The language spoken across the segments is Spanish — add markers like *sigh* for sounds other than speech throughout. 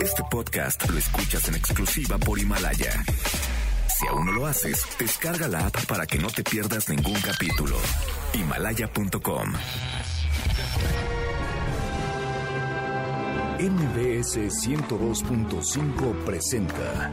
Este podcast lo escuchas en exclusiva por Himalaya. Si aún no lo haces, descarga la app para que no te pierdas ningún capítulo. Himalaya.com. MBS 102.5 presenta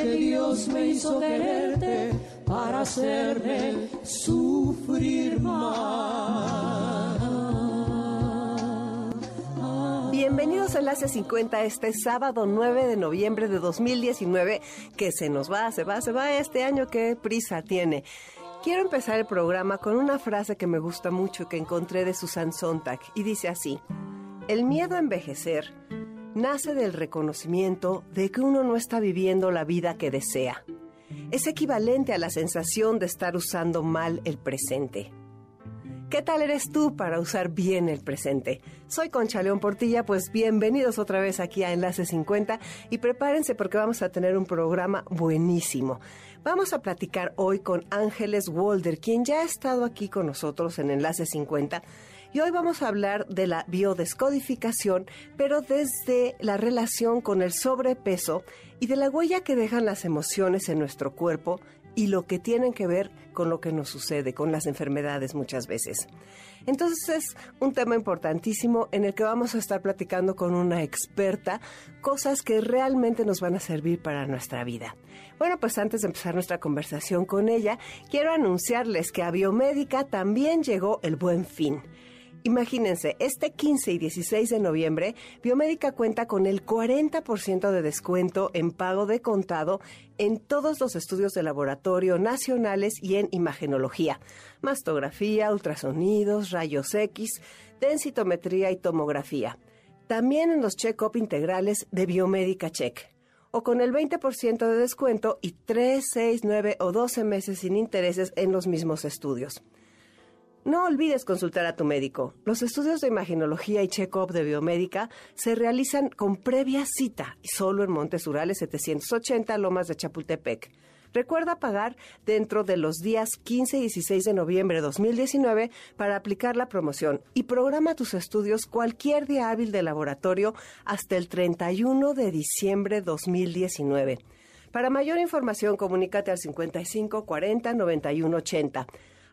Porque Dios me hizo quererte para hacerme sufrir más. Bienvenidos a Enlace 50 este sábado 9 de noviembre de 2019, que se nos va, se va, se va este año, qué prisa tiene. Quiero empezar el programa con una frase que me gusta mucho que encontré de Susan Sontag y dice así, el miedo a envejecer nace del reconocimiento de que uno no está viviendo la vida que desea. Es equivalente a la sensación de estar usando mal el presente. ¿Qué tal eres tú para usar bien el presente? Soy Concha León Portilla, pues bienvenidos otra vez aquí a Enlace 50 y prepárense porque vamos a tener un programa buenísimo. Vamos a platicar hoy con Ángeles Walder, quien ya ha estado aquí con nosotros en Enlace 50 y hoy vamos a hablar de la biodescodificación, pero desde la relación con el sobrepeso y de la huella que dejan las emociones en nuestro cuerpo y lo que tienen que ver con lo que nos sucede, con las enfermedades muchas veces. Entonces es un tema importantísimo en el que vamos a estar platicando con una experta cosas que realmente nos van a servir para nuestra vida. Bueno, pues antes de empezar nuestra conversación con ella, quiero anunciarles que a Biomédica también llegó el buen fin. Imagínense, este 15 y 16 de noviembre, Biomédica cuenta con el 40% de descuento en pago de contado en todos los estudios de laboratorio nacionales y en imagenología, mastografía, ultrasonidos, rayos X, densitometría y tomografía. También en los check-up integrales de Biomédica Check o con el 20% de descuento y 3, 6, 9 o 12 meses sin intereses en los mismos estudios. No olvides consultar a tu médico. Los estudios de imaginología y check-up de biomédica se realizan con previa cita y solo en Montes Urales 780 Lomas de Chapultepec. Recuerda pagar dentro de los días 15 y 16 de noviembre de 2019 para aplicar la promoción y programa tus estudios cualquier día hábil de laboratorio hasta el 31 de diciembre de 2019. Para mayor información, comunícate al 55 40 91 80.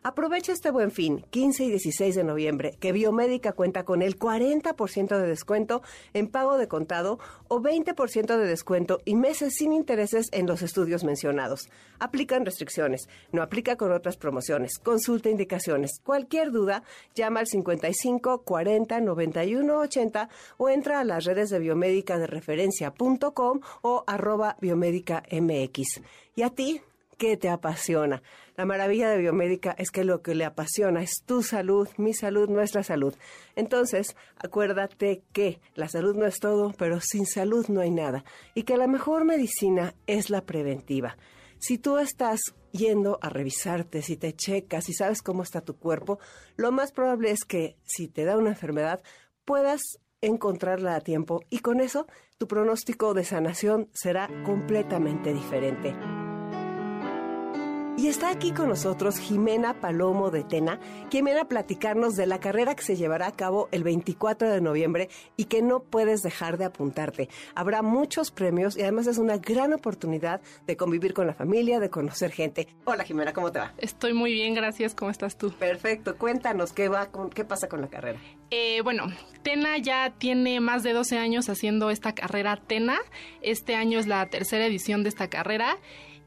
Aprovecha este buen fin, 15 y 16 de noviembre, que Biomédica cuenta con el 40% de descuento en pago de contado o 20% de descuento y meses sin intereses en los estudios mencionados. Aplican restricciones, no aplica con otras promociones. Consulta indicaciones. Cualquier duda, llama al 55 40 91 80 o entra a las redes de biomédica de referencia.com o arroba biomédica MX. ¿Y a ti? ¿Qué te apasiona? La maravilla de biomédica es que lo que le apasiona es tu salud, mi salud, nuestra salud. Entonces, acuérdate que la salud no es todo, pero sin salud no hay nada. Y que la mejor medicina es la preventiva. Si tú estás yendo a revisarte, si te checas, si sabes cómo está tu cuerpo, lo más probable es que si te da una enfermedad, puedas encontrarla a tiempo y con eso tu pronóstico de sanación será completamente diferente. Y está aquí con nosotros Jimena Palomo de Tena, quien viene a platicarnos de la carrera que se llevará a cabo el 24 de noviembre y que no puedes dejar de apuntarte. Habrá muchos premios y además es una gran oportunidad de convivir con la familia, de conocer gente. Hola Jimena, ¿cómo te va? Estoy muy bien, gracias. ¿Cómo estás tú? Perfecto, cuéntanos qué va, con, qué pasa con la carrera. Eh, bueno, Tena ya tiene más de 12 años haciendo esta carrera Tena. Este año es la tercera edición de esta carrera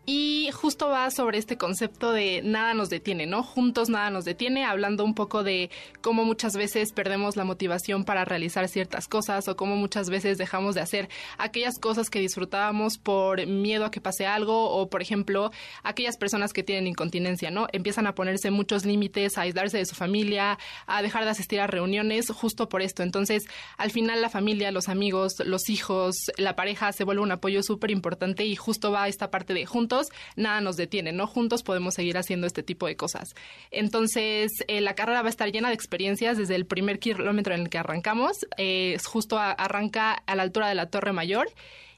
y justo va sobre este concepto de nada nos detiene, ¿no? Juntos nada nos detiene, hablando un poco de cómo muchas veces perdemos la motivación para realizar ciertas cosas o cómo muchas veces dejamos de hacer aquellas cosas que disfrutábamos por miedo a que pase algo o, por ejemplo, aquellas personas que tienen incontinencia, ¿no? Empiezan a ponerse muchos límites, a aislarse de su familia, a dejar de asistir a reuniones justo por esto. Entonces, al final la familia, los amigos, los hijos, la pareja se vuelve un apoyo súper importante y justo va esta parte de juntos nada nos detiene, ¿no? Juntos podemos seguir haciendo este tipo de cosas. Entonces, eh, la carrera va a estar llena de experiencias desde el primer kilómetro en el que arrancamos. Eh, justo arranca a la altura de la Torre Mayor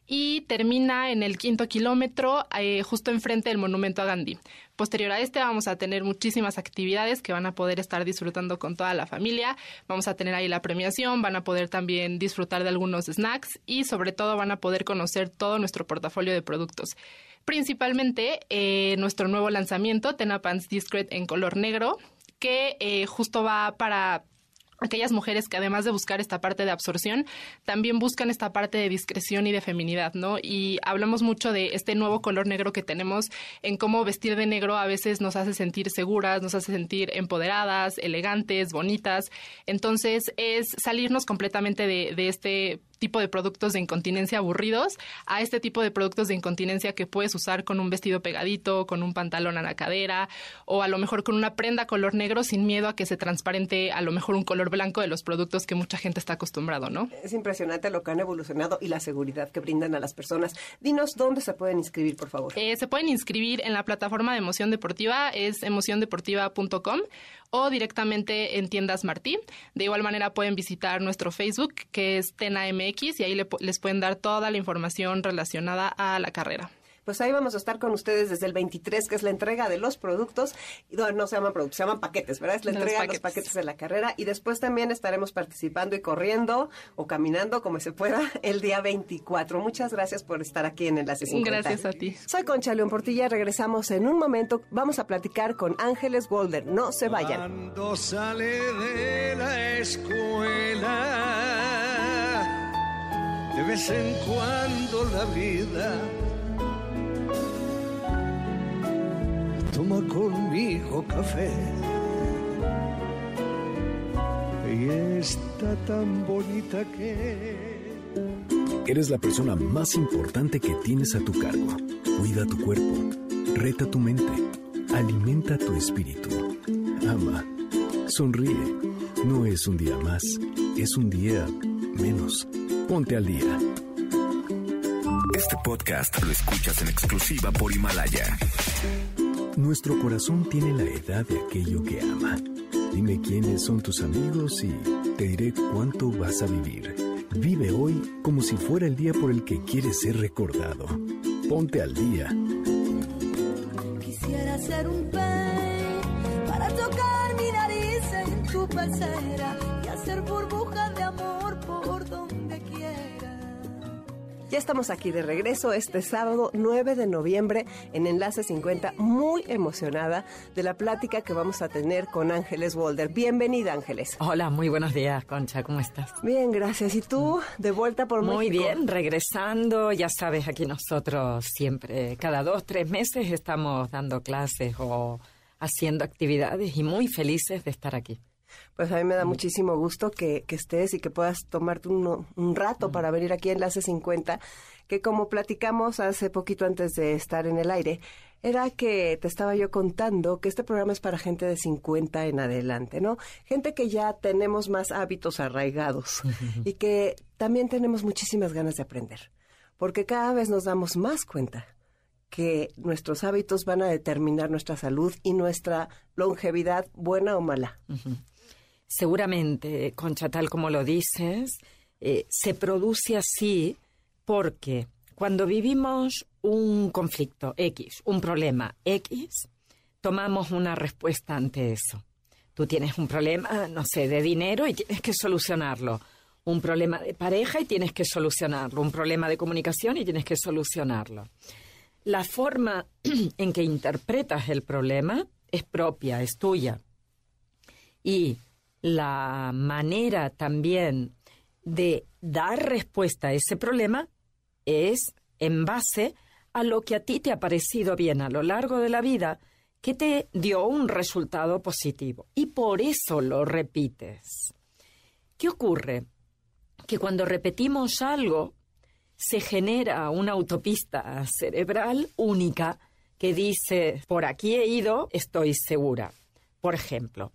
y termina en el quinto kilómetro, eh, justo enfrente del monumento a Gandhi. Posterior a este vamos a tener muchísimas actividades que van a poder estar disfrutando con toda la familia. Vamos a tener ahí la premiación, van a poder también disfrutar de algunos snacks y sobre todo van a poder conocer todo nuestro portafolio de productos principalmente eh, nuestro nuevo lanzamiento, Tenapants Discret en color negro, que eh, justo va para aquellas mujeres que además de buscar esta parte de absorción, también buscan esta parte de discreción y de feminidad, ¿no? Y hablamos mucho de este nuevo color negro que tenemos, en cómo vestir de negro a veces nos hace sentir seguras, nos hace sentir empoderadas, elegantes, bonitas. Entonces es salirnos completamente de, de este tipo de productos de incontinencia aburridos a este tipo de productos de incontinencia que puedes usar con un vestido pegadito, con un pantalón a la cadera o a lo mejor con una prenda color negro sin miedo a que se transparente a lo mejor un color blanco de los productos que mucha gente está acostumbrado, ¿no? Es impresionante lo que han evolucionado y la seguridad que brindan a las personas. Dinos dónde se pueden inscribir, por favor. Eh, se pueden inscribir en la plataforma de Emoción Deportiva, es emociondeportiva.com o directamente en tiendas Martí. De igual manera pueden visitar nuestro Facebook que es TenaMX y ahí les pueden dar toda la información relacionada a la carrera pues ahí vamos a estar con ustedes desde el 23, que es la entrega de los productos. No, no se llaman productos, se llaman paquetes, ¿verdad? Es la entrega de los paquetes de la carrera. Y después también estaremos participando y corriendo o caminando como se pueda *laughs* el día 24. Muchas gracias por estar aquí en Enlace 50. Gracias a ti. Soy Concha León Portilla. Regresamos en un momento. Vamos a platicar con Ángeles Golder. No se vayan. Cuando sale de la escuela, de vez en cuando la vida toma conmigo café. Y está tan bonita que... Eres la persona más importante que tienes a tu cargo. Cuida tu cuerpo, reta tu mente, alimenta tu espíritu. Ama, sonríe. No es un día más, es un día menos. Ponte al día. Este podcast lo escuchas en exclusiva por Himalaya. Nuestro corazón tiene la edad de aquello que ama. Dime quiénes son tus amigos y te diré cuánto vas a vivir. Vive hoy como si fuera el día por el que quieres ser recordado. Ponte al día. Quisiera ser un pez para tocar mi nariz en tu pecera y hacer burbujas de Ya estamos aquí de regreso este sábado 9 de noviembre en Enlace 50, muy emocionada de la plática que vamos a tener con Ángeles Walder. Bienvenida, Ángeles. Hola, muy buenos días, Concha, ¿cómo estás? Bien, gracias. ¿Y tú, de vuelta por Muy México? bien, regresando, ya sabes, aquí nosotros siempre, cada dos, tres meses estamos dando clases o haciendo actividades y muy felices de estar aquí. Pues a mí me da muchísimo gusto que, que estés y que puedas tomarte uno- un rato para venir aquí a Enlace 50, que como platicamos hace poquito antes de estar en el aire, era que te estaba yo contando que este programa es para gente de 50 en adelante, ¿no? Gente que ya tenemos más hábitos arraigados y que también tenemos muchísimas ganas de aprender, porque cada vez nos damos más cuenta que nuestros hábitos van a determinar nuestra salud y nuestra longevidad, buena o mala. Seguramente, Concha, tal como lo dices, eh, se produce así porque cuando vivimos un conflicto X, un problema X, tomamos una respuesta ante eso. Tú tienes un problema, no sé, de dinero y tienes que solucionarlo. Un problema de pareja y tienes que solucionarlo. Un problema de comunicación y tienes que solucionarlo. La forma *clears throat* en que interpretas el problema es propia, es tuya. Y la manera también de dar respuesta a ese problema es en base a lo que a ti te ha parecido bien a lo largo de la vida que te dio un resultado positivo y por eso lo repites. ¿Qué ocurre? Que cuando repetimos algo, se genera una autopista cerebral única que dice, por aquí he ido, estoy segura. Por ejemplo,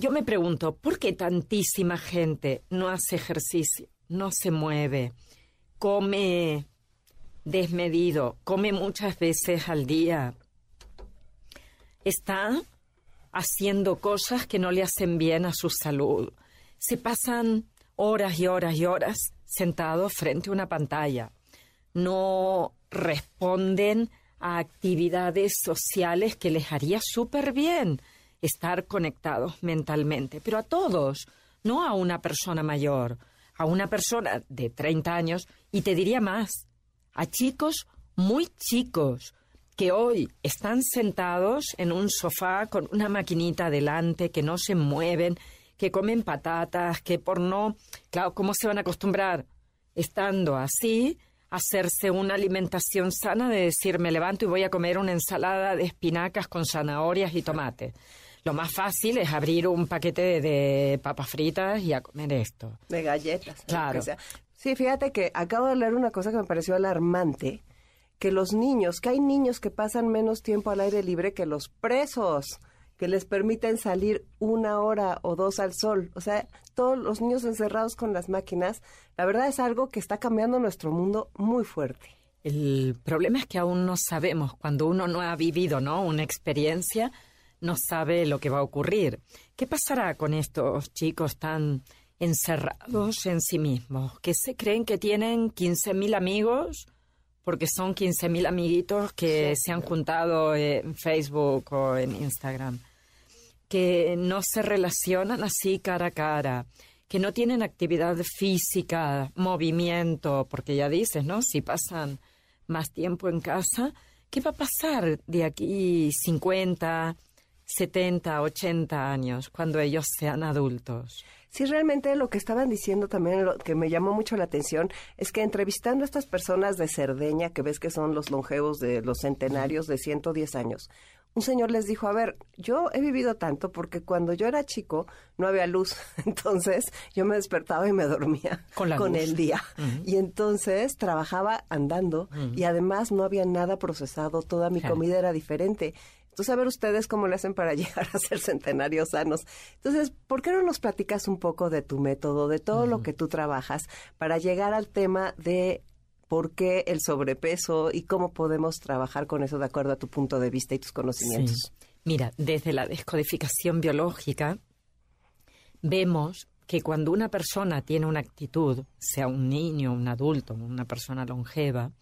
yo me pregunto, ¿por qué tantísima gente no hace ejercicio, no se mueve, come desmedido, come muchas veces al día? Está haciendo cosas que no le hacen bien a su salud. Se pasan horas y horas y horas sentados frente a una pantalla. No responden a actividades sociales que les haría súper bien estar conectados mentalmente, pero a todos, no a una persona mayor, a una persona de 30 años y te diría más, a chicos muy chicos que hoy están sentados en un sofá con una maquinita delante, que no se mueven, que comen patatas, que por no, claro, ¿cómo se van a acostumbrar estando así? hacerse una alimentación sana de decir me levanto y voy a comer una ensalada de espinacas con zanahorias y tomate. Lo más fácil es abrir un paquete de, papas fritas y a comer esto. De galletas. Claro. Sí, fíjate que acabo de leer una cosa que me pareció alarmante, que los niños, que hay niños que pasan menos tiempo al aire libre que los presos que les permiten salir una hora o dos al sol. O sea, todos los niños encerrados con las máquinas, la verdad es algo que está cambiando nuestro mundo muy fuerte. El problema es que aún no sabemos, cuando uno no ha vivido ¿no? una experiencia, no sabe lo que va a ocurrir. ¿Qué pasará con estos chicos tan encerrados en sí mismos, que se creen que tienen 15.000 amigos? porque son 15.000 amiguitos que se han juntado en Facebook o en Instagram, que no se relacionan así cara a cara, que no tienen actividad física, movimiento, porque ya dices, ¿no? Si pasan más tiempo en casa, ¿qué va a pasar de aquí 50, 70, 80 años cuando ellos sean adultos? Sí, realmente lo que estaban diciendo también, lo que me llamó mucho la atención, es que entrevistando a estas personas de Cerdeña, que ves que son los longevos de los centenarios de 110 años, un señor les dijo, a ver, yo he vivido tanto porque cuando yo era chico no había luz, *laughs* entonces yo me despertaba y me dormía con, el día. Y entonces trabajaba andando y además no había nada procesado, toda mi comida era diferente. Entonces, a ver ustedes cómo le hacen para *laughs* llegar a ser centenarios sanos. Entonces, ¿por qué no nos platicas un poco de tu método, de todo lo que tú trabajas, para llegar al tema de por qué el sobrepeso y cómo podemos trabajar con eso de acuerdo a tu punto de vista y tus conocimientos? Mira, desde la descodificación biológica, vemos que cuando una persona tiene una actitud, sea un niño, un adulto, una persona longeva,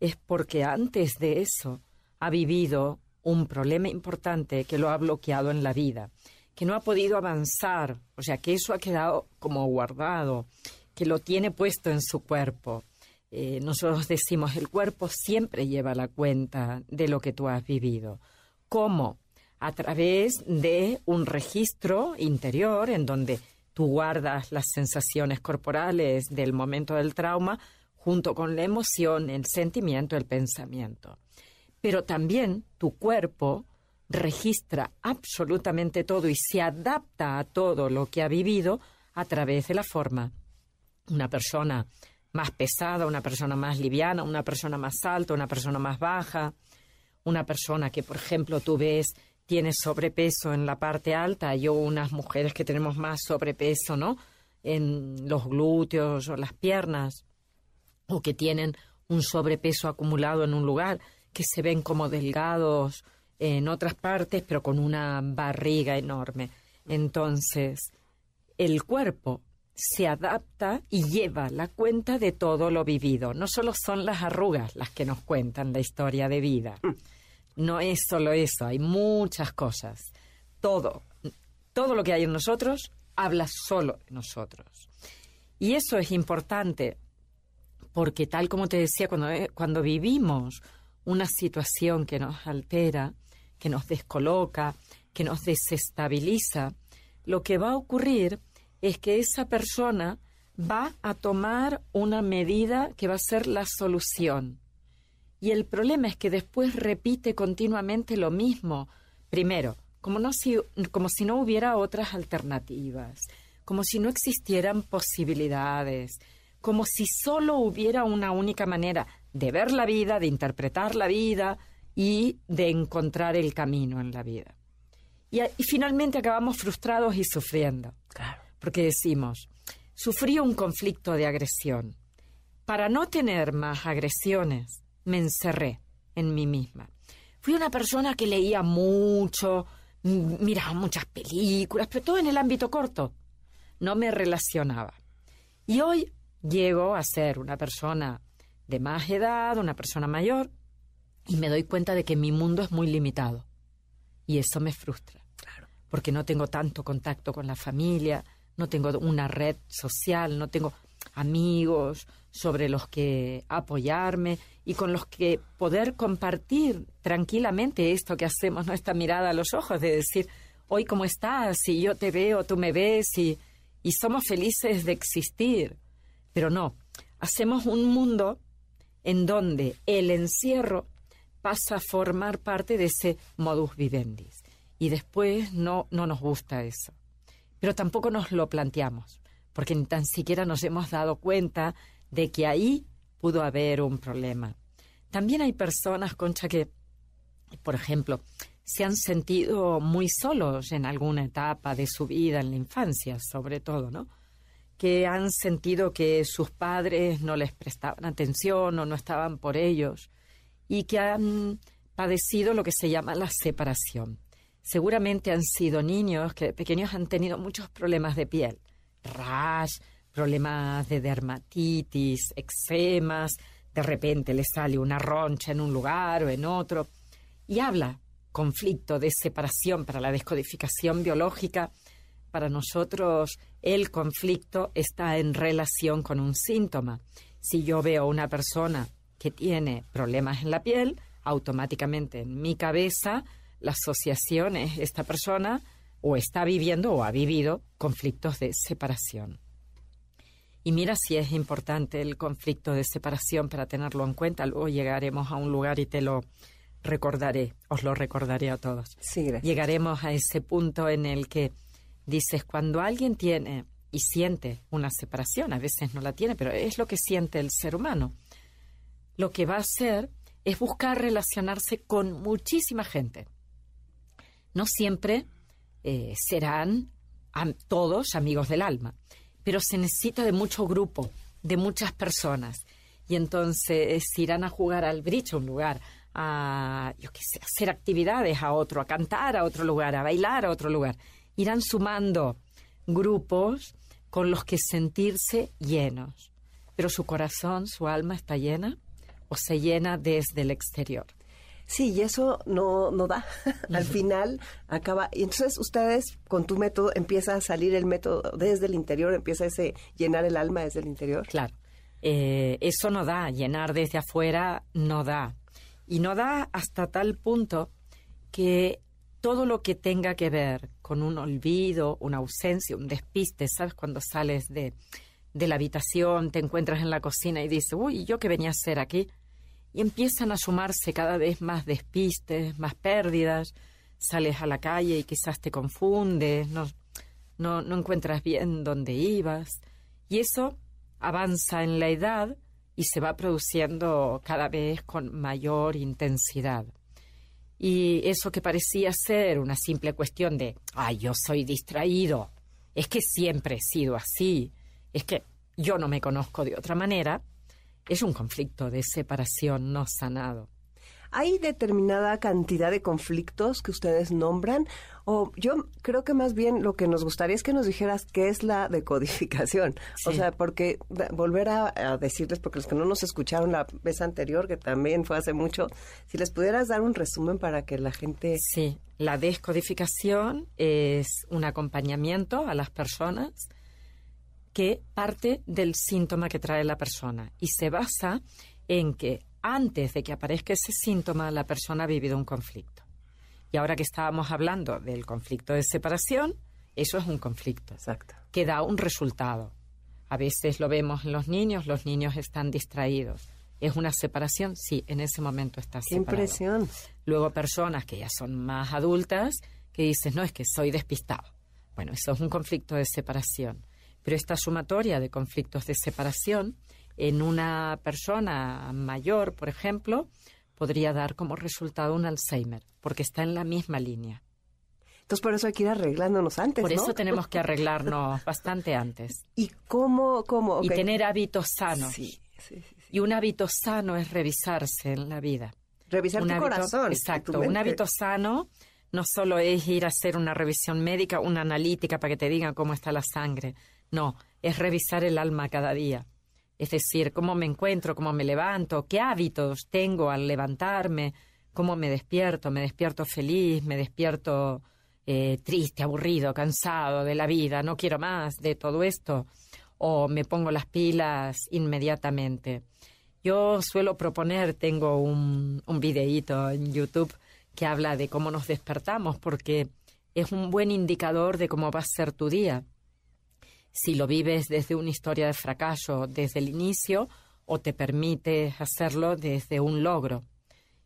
es porque antes de eso ha vivido un problema importante que lo ha bloqueado en la vida, que no ha podido avanzar, o sea, que eso ha quedado como guardado, que lo tiene puesto en su cuerpo. Eh, nosotros decimos, el cuerpo siempre lleva la cuenta de lo que tú has vivido. ¿Cómo? A través de un registro interior en donde tú guardas las sensaciones corporales del momento del trauma junto con la emoción, el sentimiento, el pensamiento pero también tu cuerpo registra absolutamente todo y se adapta a todo lo que ha vivido a través de la forma. Una persona más pesada, una persona más liviana, una persona más alta, una persona más baja, una persona que, por ejemplo, tú ves tiene sobrepeso en la parte alta, yo unas mujeres que tenemos más sobrepeso, ¿no? En los glúteos o las piernas, o que tienen un sobrepeso acumulado en un lugar que se ven como delgados en otras partes, pero con una barriga enorme. Entonces, el cuerpo se adapta y lleva la cuenta de todo lo vivido. No solo son las arrugas las que nos cuentan la historia de vida. No es solo eso, hay muchas cosas. Todo, todo lo que hay en nosotros habla solo de nosotros. Y eso es importante porque tal como te decía, cuando, eh, cuando vivimos una situación que nos altera, que nos descoloca, que nos desestabiliza, lo que va a ocurrir es que esa persona va a tomar una medida que va a ser la solución. Y el problema es que después repite continuamente lo mismo. Primero, como, no si, como si no hubiera otras alternativas, como si no existieran posibilidades, como si solo hubiera una única manera de ver la vida, de interpretar la vida y de encontrar el camino en la vida. Y, y finalmente acabamos frustrados y sufriendo. Claro. Porque decimos, sufrí un conflicto de agresión. Para no tener más agresiones, me encerré en mí misma. Fui una persona que leía mucho, miraba muchas películas, pero todo en el ámbito corto. No me relacionaba. Y hoy llego a ser una persona de más edad, una persona mayor, y me doy cuenta de que mi mundo es muy limitado. Y eso me frustra. Porque no tengo tanto contacto con la familia, no tengo una red social, no tengo amigos sobre los que apoyarme y con los que poder compartir tranquilamente esto que hacemos, nuestra mirada a los ojos, de decir, hoy cómo estás, si yo te veo, tú me ves, y, y somos felices de existir. Pero no, hacemos un mundo en donde el encierro pasa a formar parte de ese modus vivendi. Y después no, no nos gusta eso. Pero tampoco nos lo planteamos, porque ni tan siquiera nos hemos dado cuenta de que ahí pudo haber un problema. También hay personas, Concha, que, por ejemplo, se han sentido muy solos en alguna etapa de su vida, en la infancia sobre todo, ¿no? Que han sentido que sus padres no les prestaban atención o no estaban por ellos y que han padecido lo que se llama la separación. Seguramente han sido niños que pequeños han tenido muchos problemas de piel, rash, problemas de dermatitis, eczemas, de repente les sale una roncha en un lugar o en otro y habla conflicto de separación para la descodificación biológica para nosotros el conflicto está en relación con un síntoma. Si yo veo a una persona que tiene problemas en la piel, automáticamente en mi cabeza la asociación es esta persona o está viviendo o ha vivido conflictos de separación. Y mira si es importante el conflicto de separación para tenerlo en cuenta. Luego llegaremos a un lugar y te lo recordaré, os lo recordaré a todos. Sí. Llegaremos a ese punto en el que dices, cuando alguien tiene y siente una separación, a veces no la tiene, pero es lo que siente el ser humano, lo que va a hacer es buscar relacionarse con muchísima gente. No siempre eh, serán todos amigos del alma, pero se necesita de mucho grupo, de muchas personas. Y entonces irán a jugar al bridge a un lugar, a hacer actividades a otro, a cantar a otro lugar, a bailar a otro lugar. Irán sumando grupos con los que sentirse llenos. Pero su corazón, su alma está llena o se llena desde el exterior. Sí, y eso no, no da. *laughs* Al final acaba. Y entonces ustedes, con tu método, empieza a salir el método desde el interior, empieza ese llenar el alma desde el interior. Claro. Eh, eso no da, llenar desde afuera no da. Y no da hasta tal punto que todo lo que tenga que ver con un olvido, una ausencia, un despiste, ¿sabes? Cuando sales de, de la habitación, te encuentras en la cocina y dices, uy, ¿yo qué venía a hacer aquí? Y empiezan a sumarse cada vez más despistes, más pérdidas. Sales a la calle y quizás te confundes, no, no, no encuentras bien dónde ibas. Y eso avanza en la edad y se va produciendo cada vez con mayor intensidad. Y eso que parecía ser una simple cuestión de, ay, yo soy distraído, es que siempre he sido así, es que yo no me conozco de otra manera, es un conflicto de separación no sanado. ¿Hay determinada cantidad de conflictos que ustedes nombran? O yo creo que más bien lo que nos gustaría es que nos dijeras qué es la decodificación. O sea, porque volver a, a decirles, porque los que no nos escucharon la vez anterior, que también fue hace mucho, si les pudieras dar un resumen para que la gente... Sí, la descodificación es un acompañamiento a las personas que parte del síntoma que trae la persona y se basa en que antes de que aparezca ese síntoma la persona ha vivido un conflicto. Y ahora que estábamos hablando del conflicto de separación, eso es un conflicto Exacto. que da un resultado. A veces lo vemos en los niños, los niños están distraídos. ¿Es una separación? Sí, en ese momento estás Qué separado. impresión. Luego personas que ya son más adultas que dicen, no, es que soy despistado. Bueno, eso es un conflicto de separación. Pero esta sumatoria de conflictos de separación en una persona mayor, por ejemplo, podría dar como resultado un Alzheimer, porque está en la misma línea. Entonces por eso hay que ir arreglándonos antes, Por ¿no? eso tenemos que arreglarnos *laughs* bastante antes. ¿Y cómo, cómo? Y tener hábitos sanos. Sí, sí, sí. Y un hábito sano es revisarse en la vida. Revisar Un tu hábito- corazón. Exacto. tu Un hábito sano no solo es ir a hacer una revisión médica, una analítica para que te digan cómo está la sangre. No, es revisar el alma cada día. Es decir, cómo me encuentro, cómo me levanto, qué hábitos tengo al levantarme, cómo me despierto, me despierto feliz, me despierto eh, triste, aburrido, cansado de la vida, no quiero más de todo esto, o me pongo las pilas inmediatamente. Yo suelo proponer, tengo un, un videíto en YouTube que habla de cómo nos despertamos, porque es un buen indicador de cómo va a ser tu día. Si lo vives desde una historia de fracaso desde el inicio o te permites hacerlo desde un logro.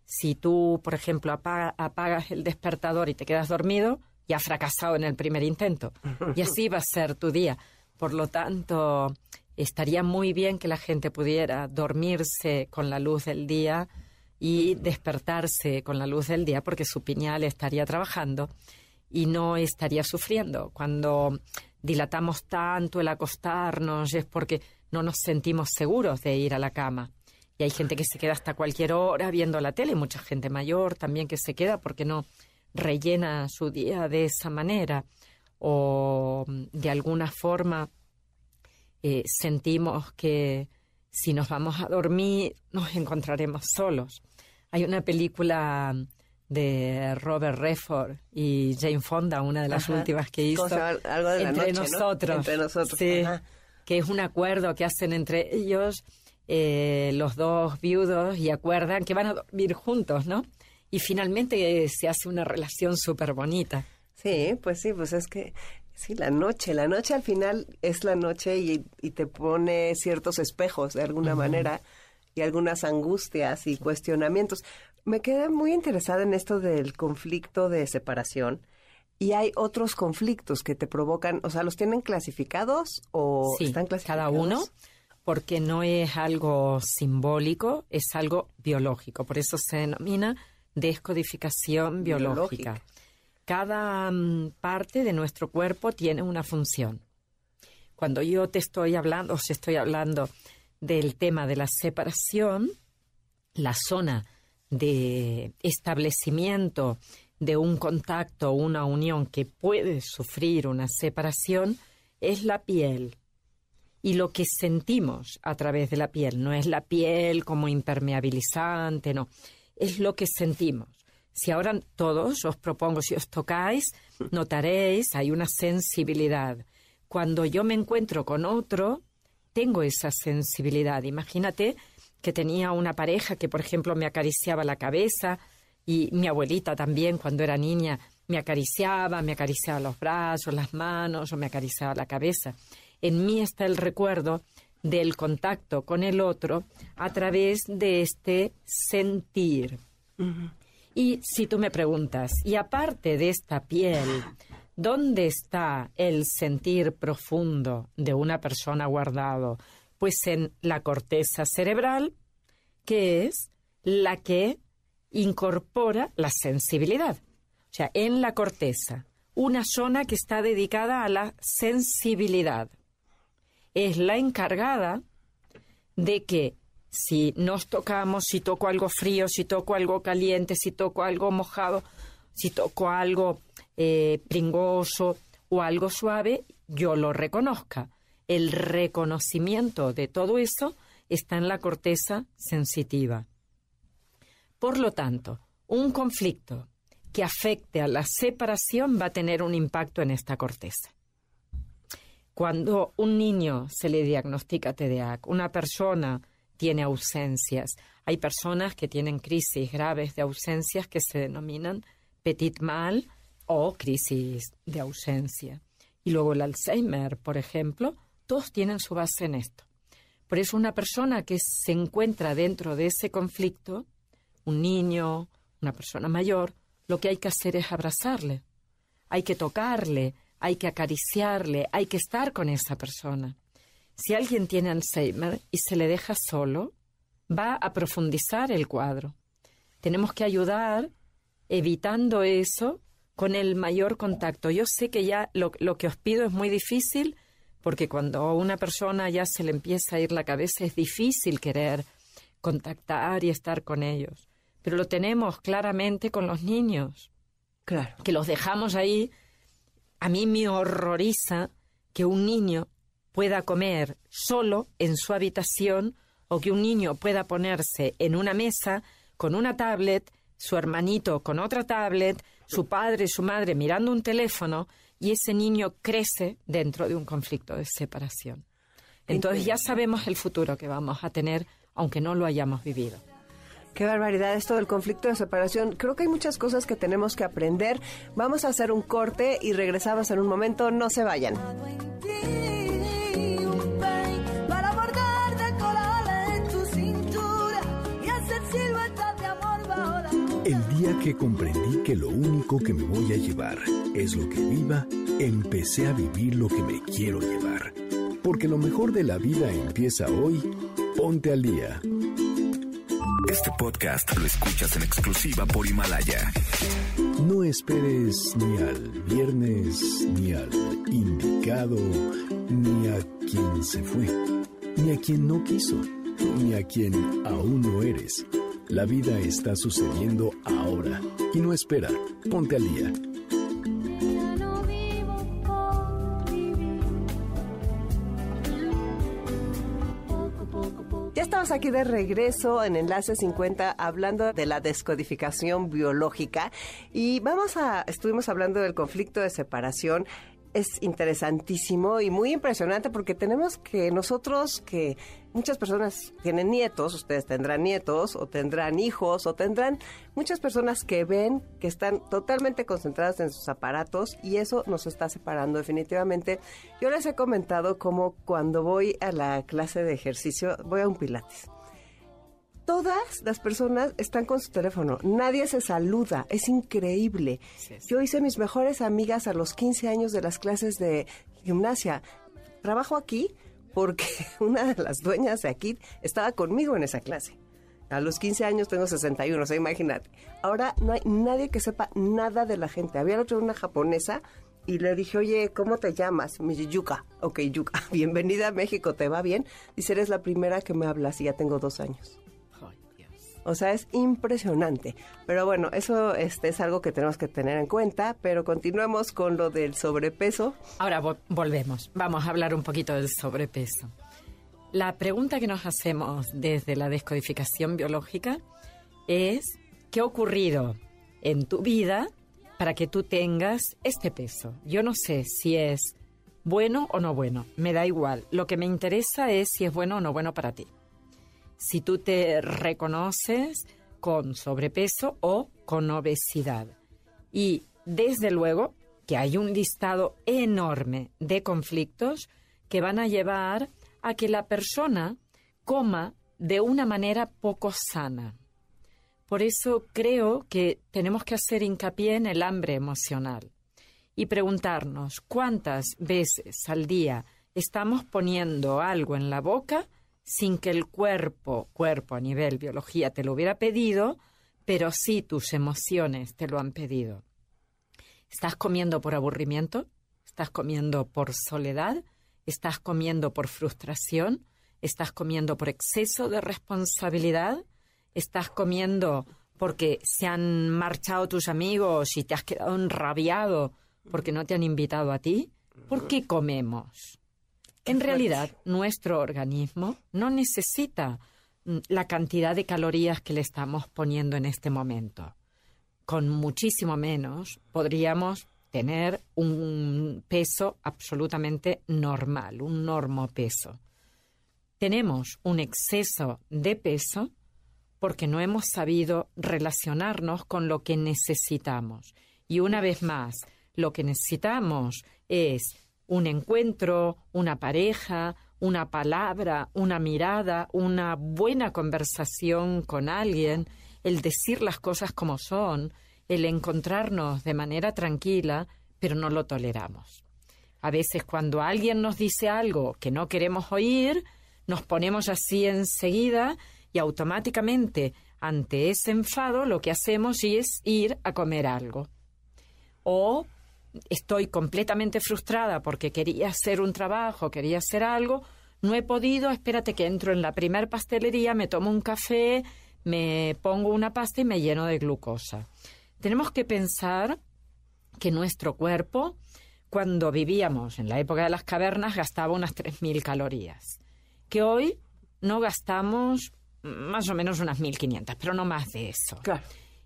Si tú, por ejemplo, apaga- apagas el despertador y te quedas dormido, ya has fracasado en el primer intento. Y así va a ser tu día. Por lo tanto, estaría muy bien que la gente pudiera dormirse con la luz del día y despertarse con la luz del día porque su piñal estaría trabajando y no estaría sufriendo. Cuando dilatamos tanto el acostarnos es porque no nos sentimos seguros de ir a la cama. Y hay gente que se queda hasta cualquier hora viendo la tele, mucha gente mayor también que se queda porque no rellena su día de esa manera o mm, de alguna forma eh, sentimos que si nos vamos a dormir nos encontraremos solos. Hay una película de Robert Redford y Jane Fonda, una de las Ajá. últimas que hizo, entre noche, ¿no? nosotros, Entre nosotros, sí, ajá. que es un acuerdo que hacen entre ellos eh, los dos viudos y acuerdan que van a dormir juntos, ¿no? Y finalmente eh, se hace una relación súper bonita. Sí, pues sí, pues es que sí, la noche, la noche al final es la noche y, y te pone ciertos espejos de alguna manera y algunas angustias y cuestionamientos. Me quedé muy interesada en esto del conflicto de separación y hay otros conflictos que te provocan, o sea, ¿los tienen clasificados o Sí, están clasificados? cada uno, porque no es algo simbólico, es algo biológico. Por eso se denomina descodificación biológica. Biológica. Cada mm, parte de nuestro cuerpo tiene una función. Cuando yo te estoy hablando, os estoy hablando del tema de la separación, la zona de establecimiento de un contacto, una unión que puede sufrir una separación, es la piel. Y lo que sentimos a través de la piel, no es la piel como impermeabilizante, no, es lo que sentimos. Si ahora todos os propongo, si os tocáis, notaréis, hay una sensibilidad. Cuando yo me encuentro con otro, tengo esa sensibilidad. Imagínate que tenía una pareja que, por ejemplo, me acariciaba la cabeza y mi abuelita también, cuando era niña, me acariciaba, me acariciaba los brazos, las manos o me acariciaba la cabeza. En mí está el recuerdo del contacto con el otro a través de este sentir. Y si tú me preguntas, y aparte de esta piel, ¿dónde está el sentir profundo de una persona guardado? Pues en la corteza cerebral, que es la que incorpora la sensibilidad. O sea, en la corteza, una zona que está dedicada a la sensibilidad. Es la encargada de que si nos tocamos, si toco algo frío, si toco algo caliente, si toco algo mojado, si toco algo eh, pringoso o algo suave, yo lo reconozca. El reconocimiento de todo eso está en la corteza sensitiva. Por lo tanto, un conflicto que afecte a la separación va a tener un impacto en esta corteza. Cuando un niño se le diagnostica TDAH, una persona tiene ausencias. Hay personas que tienen crisis graves de ausencias que se denominan petit mal o crisis de ausencia. Y luego el Alzheimer, por ejemplo, todos tienen su base en esto. Por eso una persona que se encuentra dentro de ese conflicto, un niño, una persona mayor, lo que hay que hacer es abrazarle, hay que tocarle, hay que acariciarle, hay que estar con esa persona. Si alguien tiene Alzheimer y se le deja solo, va a profundizar el cuadro. Tenemos que ayudar evitando eso con el mayor contacto. Yo sé que ya lo, que os pido es muy difícil, porque cuando a una persona ya se le empieza a ir la cabeza es difícil querer contactar y estar con ellos. Pero lo tenemos claramente con los niños. Claro. Que los dejamos ahí. A mí me horroriza que un niño pueda comer solo en su habitación o que un niño pueda ponerse en una mesa con una tablet, su hermanito con otra tablet, su padre y su madre mirando un teléfono y ese niño crece dentro de un conflicto de separación. Entonces ya sabemos el futuro que vamos a tener, aunque no lo hayamos vivido. Qué barbaridad esto del conflicto de separación. Creo que hay muchas cosas que tenemos que aprender. Vamos a hacer un corte y regresamos en un momento. No se vayan. Día que comprendí que lo único que me voy a llevar es lo que viva, empecé a vivir lo que me quiero llevar. Porque lo mejor de la vida empieza hoy. Ponte al día. Este podcast lo escuchas en exclusiva por Himalaya. No esperes ni al viernes, ni al indicado, ni a quien se fue, ni a quien no quiso, ni a quien aún no eres la vida está sucediendo ahora y no espera. Ponte al día. Ya estamos aquí de regreso en Enlace 50 hablando de la descodificación biológica y vamos a, estuvimos hablando del conflicto de separación es interesantísimo y muy impresionante porque tenemos que nosotros que muchas personas tienen nietos, ustedes tendrán nietos o tendrán hijos o tendrán muchas personas que ven que están totalmente concentradas en sus aparatos y eso nos está separando definitivamente. Yo les he comentado como cuando voy a la clase de ejercicio, voy a un pilates todas las personas están con su teléfono. Nadie se saluda. Es increíble. Yo hice mis mejores amigas a los 15 años de las clases de gimnasia. Trabajo aquí porque *laughs* una de las dueñas de aquí estaba conmigo en esa clase. A los 15 años tengo 61, o sea, imagínate. Ahora no hay nadie que sepa nada de la gente. Había otra una japonesa y le dije, oye, ¿cómo te llamas? Me dice, Yuka. Ok, Yuka, *laughs* bienvenida a México, ¿te va bien? Dice, eres la primera que me hablas y ya tengo dos años. O sea, es impresionante. Pero bueno, eso este, es algo que tenemos que tener en cuenta. Pero continuemos con lo del sobrepeso. Ahora volvemos. Vamos a hablar un poquito del sobrepeso. La pregunta que nos hacemos desde la descodificación biológica es, ¿qué ha ocurrido en tu vida para que tú tengas este peso? Yo no sé si es bueno o no bueno, me da igual. Lo que me interesa es si es bueno o no bueno para ti si tú te reconoces con sobrepeso o con obesidad. Y desde luego que hay un listado enorme de conflictos que van a llevar a que la persona coma de una manera poco sana. Por eso creo que tenemos que hacer hincapié en el hambre emocional y preguntarnos cuántas veces al día estamos poniendo algo en la boca sin que el cuerpo, cuerpo a nivel biología, te lo hubiera pedido, pero sí tus emociones te lo han pedido. ¿Estás comiendo por aburrimiento? ¿Estás comiendo por soledad? ¿Estás comiendo por frustración? ¿Estás comiendo por exceso de responsabilidad? ¿Estás comiendo porque se han marchado tus amigos y te has quedado enrabiado porque no te han invitado a ti? ¿Por qué comemos? En realidad, nuestro organismo no necesita mm, la cantidad de calorías que le estamos poniendo en este momento. Con muchísimo menos podríamos tener un peso absolutamente normal, un normopeso. Tenemos un exceso de peso porque no hemos sabido relacionarnos con lo que necesitamos. Y una vez más, lo que necesitamos es un encuentro, una pareja, una palabra, una mirada, una buena conversación con alguien, el decir las cosas como son, el encontrarnos de manera tranquila, pero no lo toleramos. A veces cuando alguien nos dice algo que no queremos oír, nos ponemos así enseguida y automáticamente ante ese enfado lo que hacemos es ir a comer algo. O estoy completamente frustrada porque quería hacer un trabajo, quería hacer algo, no he podido, espérate que entro en la primer pastelería, me tomo un café, me pongo una pasta y me lleno de glucosa. Tenemos que pensar que nuestro cuerpo, cuando vivíamos en la época de las cavernas, gastaba unas 3.000 calorías, que hoy no gastamos más o menos unas 1.500, pero no más de eso.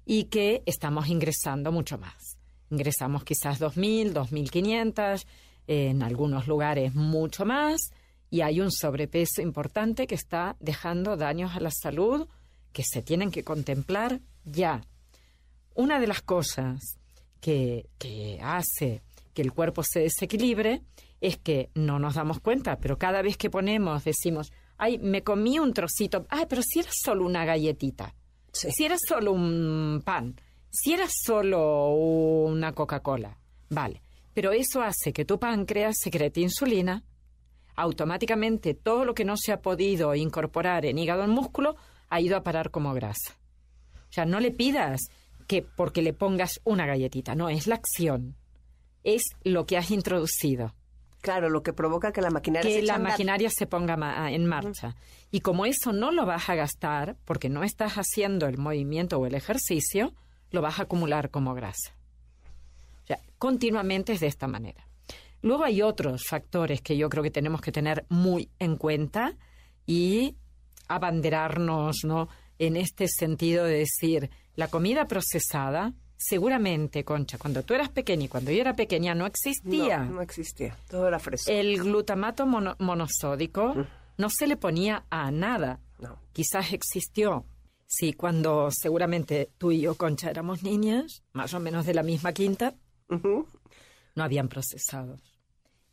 Y que estamos ingresando mucho más. Ingresamos quizás 2.000, 2.500, en algunos lugares mucho más, y hay un sobrepeso importante que está dejando daños a la salud que se tienen que contemplar ya. Una de las cosas que, que hace que el cuerpo se desequilibre es que no nos damos cuenta, pero cada vez que ponemos, decimos, ay, me comí un trocito, ay, pero si era solo una galletita, si era solo un pan, si era solo una Coca-Cola, vale, pero eso hace que tu páncreas secrete insulina, automáticamente todo lo que no se ha podido incorporar en hígado en músculo ha ido a parar como grasa. O sea, no le pidas que porque le pongas una galletita, no, es la acción, es lo que has introducido. Claro, lo que provoca que la maquinaria que se la maquinaria se ponga ma- en marcha. Y como eso no lo vas a gastar, porque no estás haciendo el movimiento o el ejercicio, lo vas a acumular como grasa. O sea, continuamente es de esta manera. Luego hay otros factores que yo creo que tenemos que tener muy en cuenta y abanderarnos, ¿no? En este sentido de decir, la comida procesada, seguramente, Concha, cuando tú eras pequeña y cuando yo era pequeña no existía. No, no existía. Todo era fresco. El glutamato mono- monosódico no se le ponía a nada. No. Quizás existió. Sí, cuando seguramente tú y yo, Concha, éramos niñas, más o menos de la misma quinta, no habían procesados.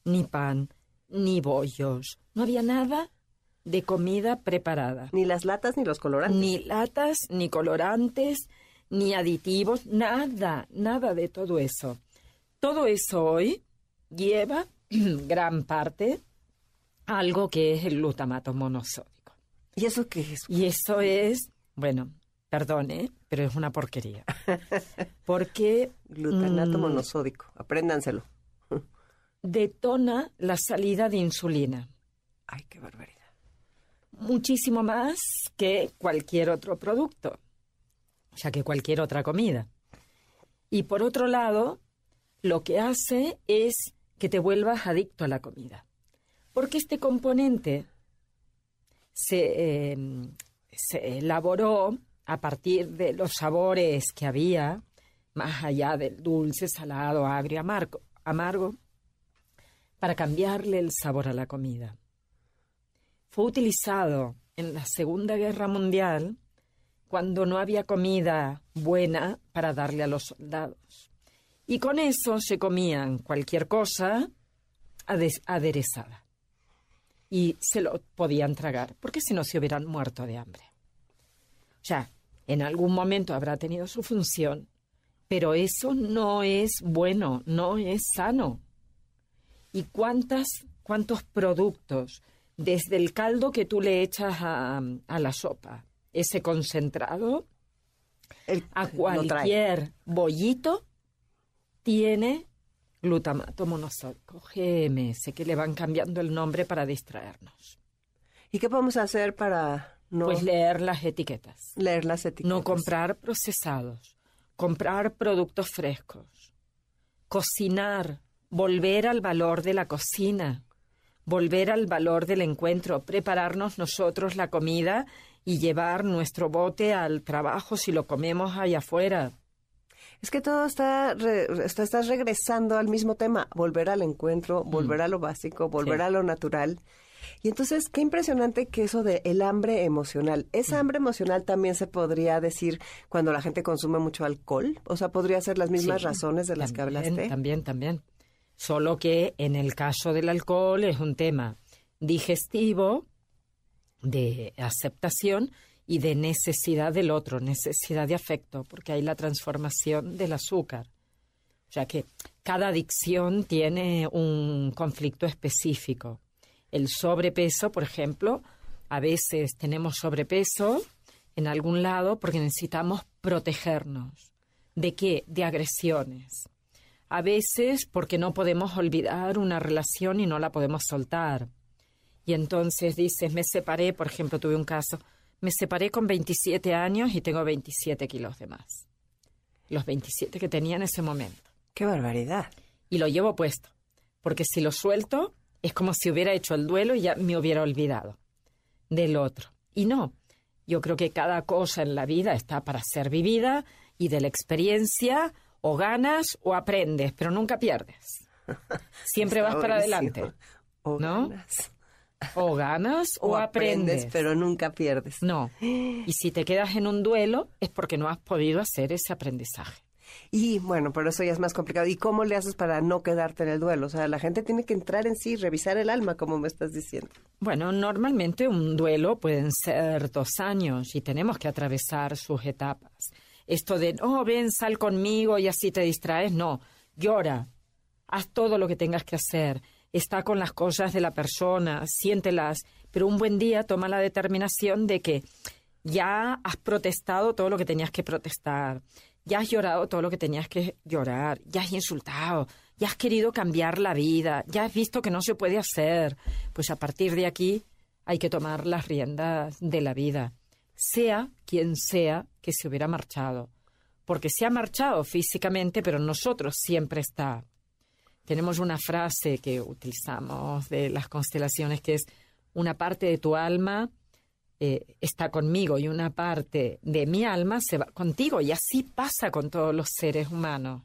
Ni pan, ni bollos. No había nada de comida preparada. Ni las latas ni los colorantes. Ni latas, ni colorantes, ni aditivos, nada, nada de todo eso. Todo eso hoy lleva *clears throat* gran parte a algo que es el glutamato monosódico. ¿Y eso qué es? Y eso es, bueno, perdone, pero es una porquería. *laughs* Porque Glutanato mm, monosódico. Apréndanselo. detona la salida de insulina. Ay, qué barbaridad. muchísimo más que cualquier otro producto, o sea, que cualquier otra comida. Y por otro lado, lo que hace es que te vuelvas adicto a la comida. Porque este componente se, eh, se elaboró a partir de los sabores que había, más allá del dulce, salado, agrio, amargo, amargo para cambiarle el sabor a la comida fue utilizado en la Segunda Guerra Mundial cuando no había comida buena para darle a los soldados. Y con eso se comían cualquier cosa ade- aderezada. Y se lo podían tragar, porque si no se hubieran muerto de hambre. O sea, en algún momento habrá tenido su función, pero eso no es bueno, no es sano. ¿Y cuántas, cuántos productos, desde el caldo que tú le echas a, a la sopa, ese concentrado, El- a cualquier bollito, tiene glutamato monosódico, GMS, que le van cambiando el nombre para distraernos. ¿Y qué podemos hacer para no Pues leer las etiquetas. leer las etiquetas? No comprar procesados, comprar productos frescos, cocinar, volver al valor de la cocina, volver al valor del encuentro, prepararnos nosotros la comida y llevar nuestro bote al trabajo si lo comemos allá afuera. Es que todo está, re- está- estás regresando al mismo tema, volver al encuentro, volver a lo básico, volver Mm. Sí. a lo natural. Y entonces, qué impresionante que eso de el hambre emocional. Esa hambre emocional también se podría decir cuando la gente consume mucho alcohol. O sea, podría ser las mismas Sí, razones de las que hablaste. También, también. Solo que en el caso del alcohol es un tema digestivo, de aceptación y de necesidad del otro, necesidad de afecto, porque hay la transformación del azúcar. O sea que cada adicción tiene un conflicto específico. El sobrepeso, por ejemplo, a veces tenemos sobrepeso en algún lado porque necesitamos protegernos. ¿De qué? De agresiones. A veces porque no podemos olvidar una relación y no la podemos soltar. Y entonces dices, me separé, por ejemplo, tuve un caso, me separé con 27 años y tengo 27 kilos de más. Los 27 que tenía en ese momento. ¡Qué barbaridad! Y lo llevo puesto, porque si lo suelto es como si hubiera hecho el duelo y ya me hubiera olvidado del otro. Y no, yo creo que cada cosa en la vida está para ser vivida y de la experiencia o ganas o aprendes, pero nunca pierdes. *laughs* Siempre vas para adelante. O ¿No? ganas. O ganas *laughs* o, aprendes. pero nunca pierdes. No. Y si te quedas en un duelo es porque no has podido hacer ese aprendizaje. Y bueno, pero eso ya es más complicado. ¿Y cómo le haces para no quedarte en el duelo? O sea, la gente tiene que entrar en sí, revisar el alma, como me estás diciendo. Bueno, normalmente un duelo pueden ser dos años y tenemos que atravesar sus etapas. Esto de, oh, ven, sal conmigo y así te distraes, no. Llora, haz todo lo que tengas que hacer. Está con las cosas de la persona, siéntelas, pero un buen día toma la determinación de que ya has protestado todo lo que tenías que protestar, ya has llorado todo lo que tenías que llorar, ya has insultado, ya has querido cambiar la vida, ya has visto que no se puede hacer. Pues a partir de aquí hay que tomar las riendas de la vida, sea quien sea que se hubiera marchado, porque se ha marchado físicamente, pero nosotros siempre está. Tenemos una frase que utilizamos de las constelaciones que es una parte de tu alma eh, está conmigo y una parte de mi alma se va contigo. Y así pasa con todos los seres humanos.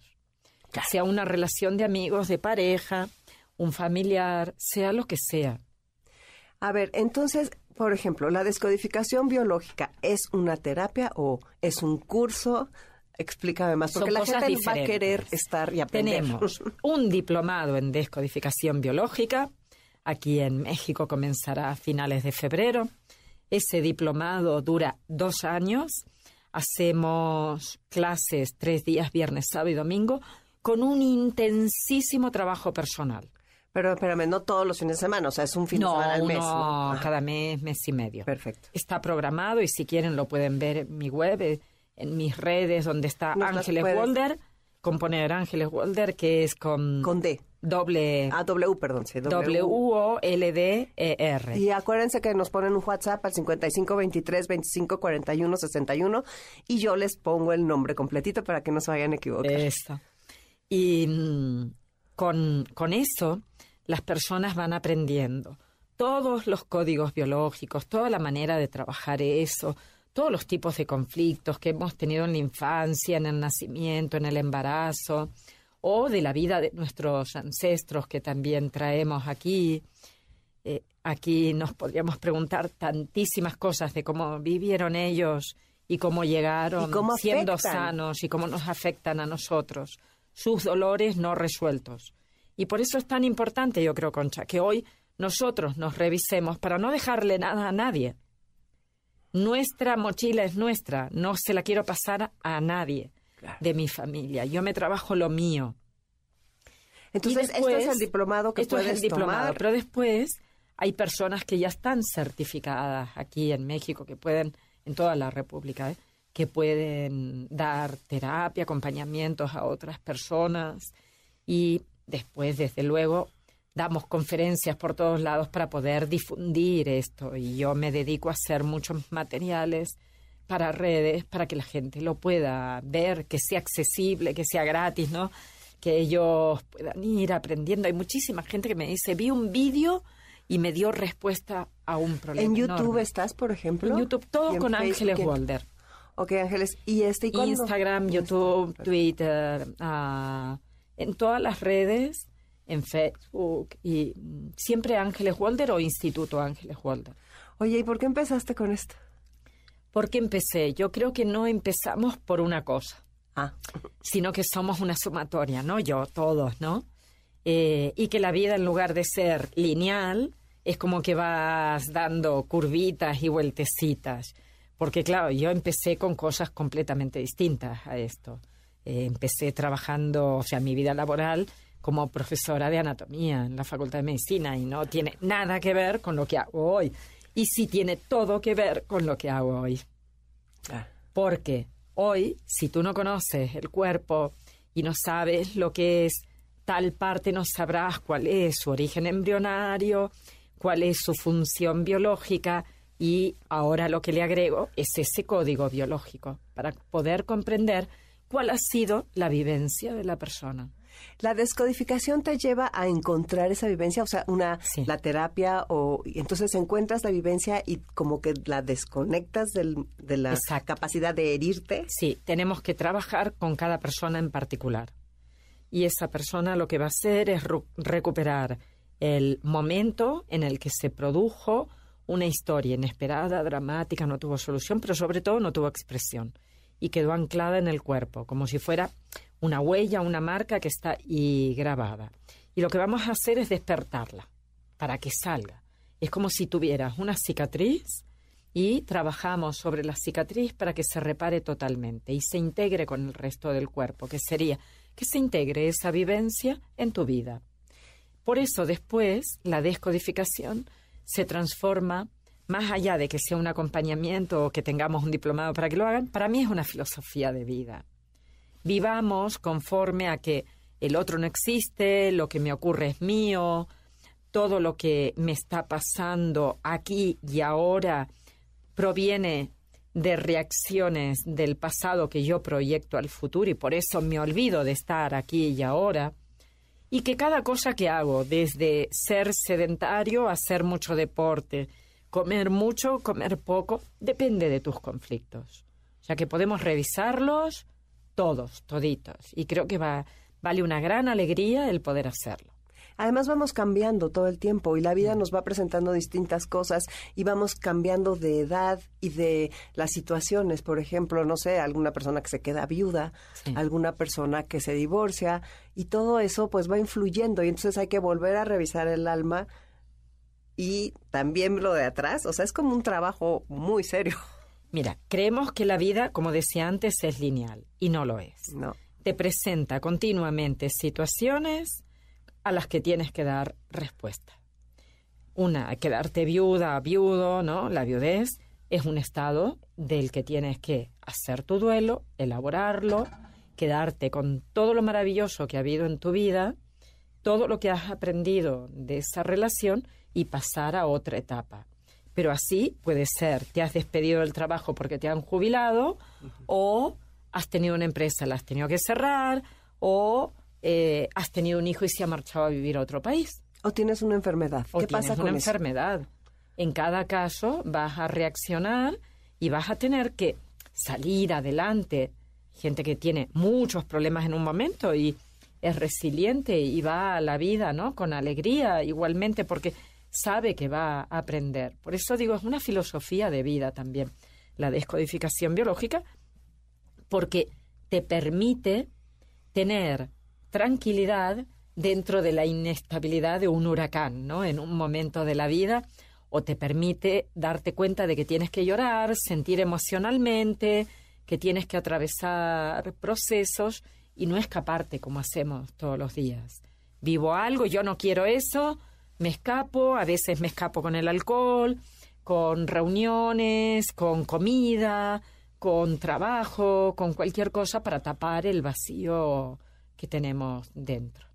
Sea una relación de amigos, de pareja, un familiar, sea lo que sea. A ver, entonces, por ejemplo, la descodificación biológica es una terapia o es un curso. Explícame más, porque Son la cosas gente va a diferentes. querer estar y aprender. Tenemos *laughs* un diplomado en descodificación biológica. Aquí en México comenzará a finales de febrero. Ese diplomado dura dos años. Hacemos clases tres días, viernes, sábado y domingo, con un intensísimo trabajo personal. Pero espérame, no todos los fines de semana, o sea, es un fin de semana al mes. ¿no? Cada mes, mes y medio. Perfecto. Está programado y si quieren lo pueden ver en mi web, en mis redes, donde está Ángeles Walder, componer Ángeles Walder, que es con, Con D. doble Ah, W, perdón, sí. W-O-L-D-E-R. Y acuérdense que nos ponen un WhatsApp al 55 23 25 41 61 y yo les pongo el nombre completito para que no se vayan a equivocar. Eso. Y mm, con, con eso las personas van aprendiendo todos los códigos biológicos, toda la manera de trabajar eso, todos los tipos de conflictos que hemos tenido en la infancia, en el nacimiento, en el embarazo, o de la vida de nuestros ancestros que también traemos aquí. Eh, aquí nos podríamos preguntar tantísimas cosas de cómo vivieron ellos y cómo llegaron Y cómo siendo sanos y cómo nos afectan a nosotros, sus dolores no resueltos. Y por eso es tan importante, yo creo, Concha, que hoy nosotros nos revisemos para no dejarle nada a nadie. Nuestra mochila es nuestra, no se la quiero pasar a nadie de mi familia. Yo me trabajo lo mío. Entonces, después- esto es el diplomado que esto es puedes el diplomado, tomar. pero después hay personas que ya están certificadas aquí en México, que pueden, en toda la República, ¿eh? que pueden dar terapia, acompañamientos a otras personas y después, desde luego, damos conferencias por todos lados para poder difundir esto y yo me dedico a hacer muchos materiales para redes para que la gente lo pueda ver, que sea accesible, que sea gratis, ¿no? Que ellos puedan ir aprendiendo. Hay muchísima gente que me dice, vi un vídeo y me dio respuesta a un problema. En YouTube enorme". estás, por ejemplo. En YouTube, todo en con Facebook, Ángeles en- Walder. Ok, Ángeles. ¿Y este y? Instagram, YouTube, Twitter, ah, en todas las redes, en Facebook y mm, siempre Ángeles Walder o Instituto Ángeles Walder. Oye, ¿y por qué empezaste con esto? ¿Por qué empecé? Yo creo que no empezamos por una cosa, Ah, sino que somos una sumatoria, ¿no? Yo, todos, ¿no? Eh, y que la vida en lugar de ser lineal, es como que vas dando curvitas y vueltecitas. Porque claro, yo empecé con cosas completamente distintas a esto. Eh, empecé trabajando, o sea, mi vida laboral como profesora de anatomía en la Facultad de Medicina y no tiene nada que ver con lo que hago hoy. Y sí tiene todo que ver con lo que hago hoy. Porque hoy, si tú no conoces el cuerpo y no sabes lo que es tal parte, no sabrás cuál es su origen embrionario, cuál es su función biológica y ahora lo que le agrego es ese código biológico para poder comprender cuál ha sido la vivencia de la persona. La descodificación te lleva a encontrar esa vivencia, o sea, una la terapia o entonces encuentras la vivencia y como que la desconectas de la capacidad de herirte. Sí, tenemos que trabajar con cada persona en particular. Y esa persona lo que va a hacer es recuperar el momento en el que se produjo una historia inesperada, dramática, no tuvo solución, pero sobre todo no tuvo expresión y quedó anclada en el cuerpo, como si fuera una huella, una marca que está y grabada. Y lo que vamos a hacer es despertarla para que salga. Es como si tuvieras una cicatriz y trabajamos sobre la cicatriz para que se repare totalmente y se integre con el resto del cuerpo, que sería que se integre esa vivencia en tu vida. Por eso después la descodificación se transforma, más allá de que sea un acompañamiento o que tengamos un diplomado para que lo hagan, para mí es una filosofía de vida vivamos conforme a que el otro no existe, lo que me ocurre es mío, todo lo que me está pasando aquí y ahora proviene de reacciones del pasado que yo proyecto al futuro y por eso me olvido de estar aquí y ahora. Y que cada cosa que hago, desde ser sedentario a hacer mucho deporte, comer mucho, comer poco, depende de tus conflictos. O sea que podemos revisarlos, todos, toditos. Y creo que va, vale una gran alegría el poder hacerlo. Además vamos cambiando todo el tiempo y la vida nos va presentando distintas cosas y vamos cambiando de edad y de las situaciones. Por ejemplo, no sé, alguna persona que se queda viuda, alguna persona que se divorcia y todo eso pues va influyendo y entonces hay que volver a revisar el alma y también lo de atrás. O sea, es como un trabajo muy serio. *laughs* Mira, creemos que la vida, como decía antes, es lineal y no lo es. No. Te presenta continuamente situaciones a las que tienes que dar respuesta. Una, quedarte viuda, viudo, ¿no? La viudez es un estado del que tienes que hacer tu duelo, elaborarlo, quedarte con todo lo maravilloso que ha habido en tu vida, todo lo que has aprendido de esa relación y pasar a otra etapa pero así puede ser, te has despedido del trabajo porque te han jubilado o has tenido una empresa, la has tenido que cerrar o eh, has tenido un hijo y se ha marchado a vivir a otro país. O tienes una enfermedad. ¿Qué pasa con una enfermedad. En cada caso vas a reaccionar y vas a tener que salir adelante. Gente que tiene muchos problemas en un momento y es resiliente y va a la vida, ¿no? Con alegría igualmente porque sabe que va a aprender. Por eso digo, es una filosofía de vida también, la descodificación biológica, porque te permite tener tranquilidad dentro de la inestabilidad de un huracán, ¿no? En un momento de la vida, o te permite darte cuenta de que tienes que llorar, sentir emocionalmente, que tienes que atravesar procesos y no escaparte como hacemos todos los días. Vivo algo, yo no quiero eso, me escapo, a veces me escapo con el alcohol, con reuniones, con comida, con trabajo, con cualquier cosa para tapar el vacío que tenemos dentro.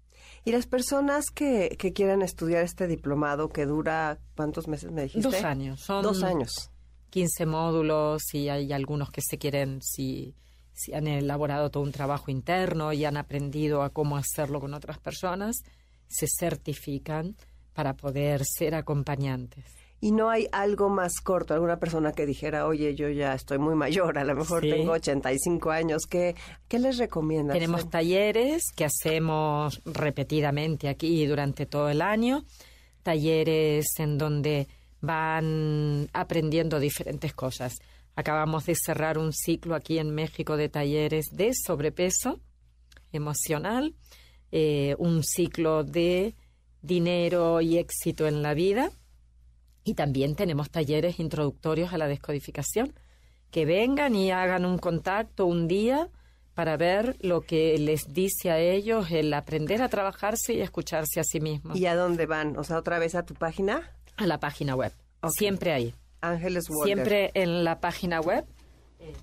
Y las personas que, que quieran estudiar este diplomado que dura, ¿cuántos meses me dijiste? Dos años. Son Dos años. 15 módulos y hay algunos que se quieren, si, si han elaborado todo un trabajo interno y han aprendido a cómo hacerlo con otras personas, se certifican para poder ser acompañantes. Y no hay algo más corto, alguna persona que dijera, oye, yo ya estoy muy mayor, a lo mejor tengo 85 años, ¿qué, ¿qué les recomiendas? Tenemos talleres que hacemos repetidamente aquí durante todo el año, talleres en donde van aprendiendo diferentes cosas. Acabamos de cerrar un ciclo aquí en México de talleres de sobrepeso emocional, eh, un ciclo de dinero y éxito en la vida Y también tenemos talleres introductorios a la descodificación. Que vengan y hagan un contacto un día para ver lo que les dice a ellos el aprender a trabajarse y escucharse a sí mismos. ¿Y a dónde van? O sea, otra vez a tu página. A la página web. Siempre ahí. Ángeles Walder. Siempre en la página web. Eh,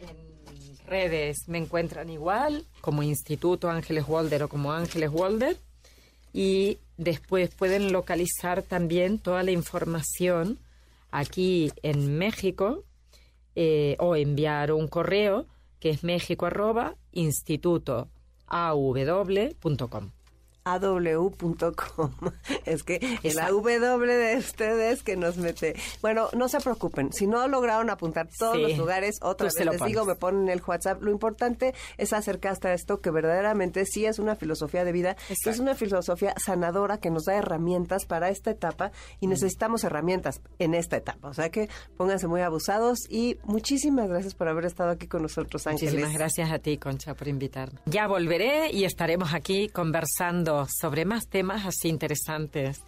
en redes me encuentran igual, como Instituto Ángeles Walder o como Ángeles Walder. Y después pueden localizar también toda la información aquí en México eh, o enviar un correo que es méxico arroba. *laughs* Es que el AW de ustedes que nos mete. Bueno, no se preocupen. Si no lograron apuntar todos los lugares, otra vez les digo, me ponen el WhatsApp. Lo importante es acercarse a esto que verdaderamente sí es una filosofía de vida. Es una filosofía sanadora que nos da herramientas para esta etapa y necesitamos herramientas en esta etapa. O sea que pónganse muy abusados y muchísimas gracias por haber estado aquí con nosotros, Ángeles. Muchísimas gracias a ti, Concha, por invitarme. Ya volveré y estaremos aquí conversando sobre más temas así interesantes